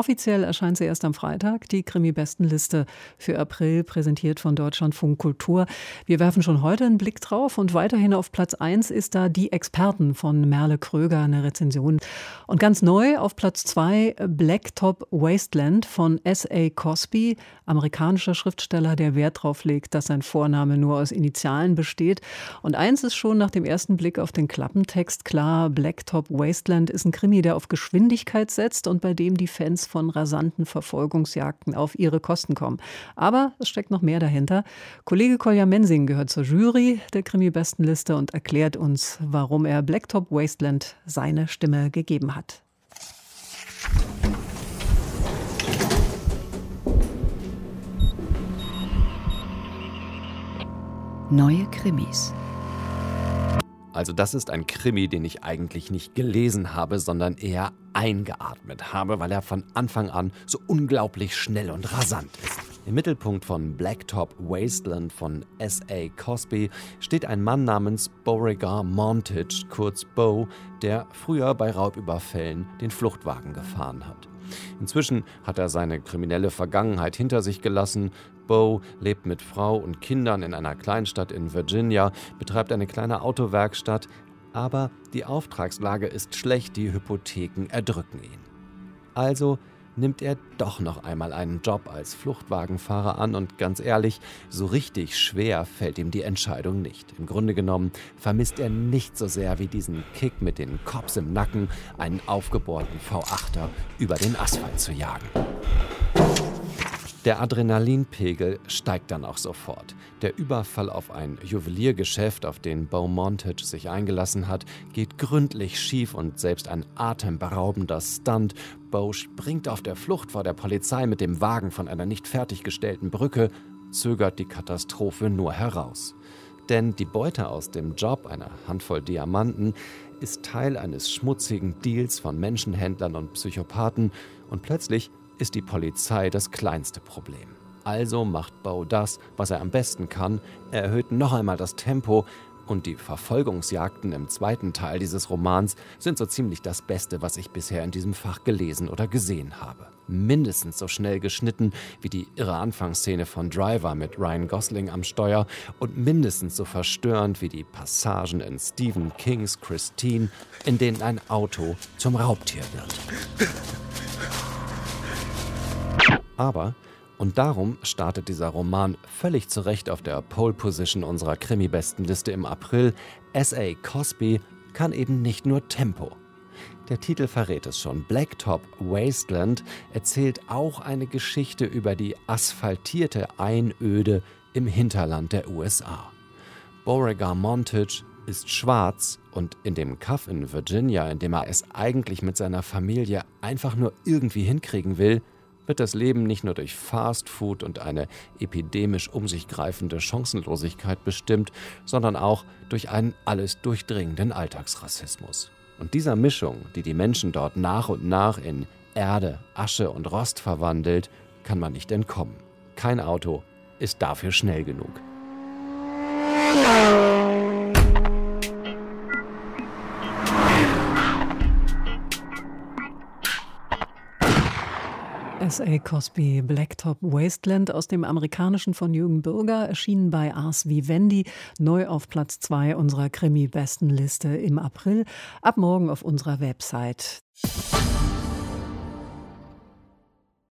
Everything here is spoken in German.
Offiziell erscheint sie erst am Freitag, die Krimi-Bestenliste für April, präsentiert von Deutschlandfunk Kultur. Wir werfen schon heute einen Blick drauf und weiterhin auf Platz 1 ist da Die Experten von Merle Kröger, eine Rezension. Und ganz neu auf Platz 2 Blacktop Wasteland von S.A. Cosby, amerikanischer Schriftsteller, der Wert darauf legt, dass sein Vorname nur aus Initialen besteht. Und eins ist schon nach dem ersten Blick auf den Klappentext klar, Blacktop Wasteland ist ein Krimi, der auf Geschwindigkeit setzt und bei dem die Fans von rasanten Verfolgungsjagden auf ihre Kosten kommen. Aber es steckt noch mehr dahinter. Kollege Kolja Mensing gehört zur Jury der Krimi-Bestenliste und erklärt uns, warum er Blacktop Wasteland seine Stimme gegeben hat. Neue Krimis. Also das ist ein Krimi, den ich eigentlich nicht gelesen habe, sondern eher eingeatmet habe, weil er von Anfang an so unglaublich schnell und rasant ist. Im Mittelpunkt von Blacktop Wasteland von S.A. Cosby steht ein Mann namens Beauregard Montage, kurz Bo, der früher bei Raubüberfällen den Fluchtwagen gefahren hat. Inzwischen hat er seine kriminelle Vergangenheit hinter sich gelassen. Bo lebt mit Frau und Kindern in einer Kleinstadt in Virginia, betreibt eine kleine Autowerkstatt, aber die Auftragslage ist schlecht, die Hypotheken erdrücken ihn. Also nimmt er doch noch einmal einen Job als Fluchtwagenfahrer an und ganz ehrlich, so richtig schwer fällt ihm die Entscheidung nicht. Im Grunde genommen vermisst er nicht so sehr wie diesen Kick mit den Cops im Nacken, einen aufgebohrten V8er über den Asphalt zu jagen. Der Adrenalinpegel steigt dann auch sofort. Der Überfall auf ein Juweliergeschäft, auf den Beaumontage sich eingelassen hat, geht gründlich schief und selbst ein atemberaubender Stunt. Bow springt auf der Flucht vor der Polizei mit dem Wagen von einer nicht fertiggestellten Brücke, zögert die Katastrophe nur heraus. Denn die Beute aus dem Job, einer Handvoll Diamanten, ist Teil eines schmutzigen Deals von Menschenhändlern und Psychopathen und plötzlich ist die Polizei das kleinste Problem. Also macht Bow das, was er am besten kann. Er erhöht noch einmal das Tempo und die Verfolgungsjagden im zweiten Teil dieses Romans sind so ziemlich das Beste, was ich bisher in diesem Fach gelesen oder gesehen habe. Mindestens so schnell geschnitten wie die irre Anfangsszene von Driver mit Ryan Gosling am Steuer und mindestens so verstörend wie die Passagen in Stephen Kings Christine, in denen ein Auto zum Raubtier wird. Aber, und darum startet dieser Roman völlig zu Recht auf der Pole Position unserer Krimi-Bestenliste im April, S.A. Cosby kann eben nicht nur Tempo. Der Titel verrät es schon. Blacktop Wasteland erzählt auch eine Geschichte über die asphaltierte Einöde im Hinterland der USA. Beauregard Montage ist schwarz und in dem Kaff in Virginia, in dem er es eigentlich mit seiner Familie einfach nur irgendwie hinkriegen will, wird das Leben nicht nur durch Fast Food und eine epidemisch um sich greifende Chancenlosigkeit bestimmt, sondern auch durch einen alles durchdringenden Alltagsrassismus. Und dieser Mischung, die die Menschen dort nach und nach in Erde, Asche und Rost verwandelt, kann man nicht entkommen. Kein Auto ist dafür schnell genug. S.A. Cosby Blacktop Wasteland aus dem amerikanischen von Jürgen Bürger, erschienen bei Ars Vivendi, neu auf Platz 2 unserer Krimi-Bestenliste im April, ab morgen auf unserer Website.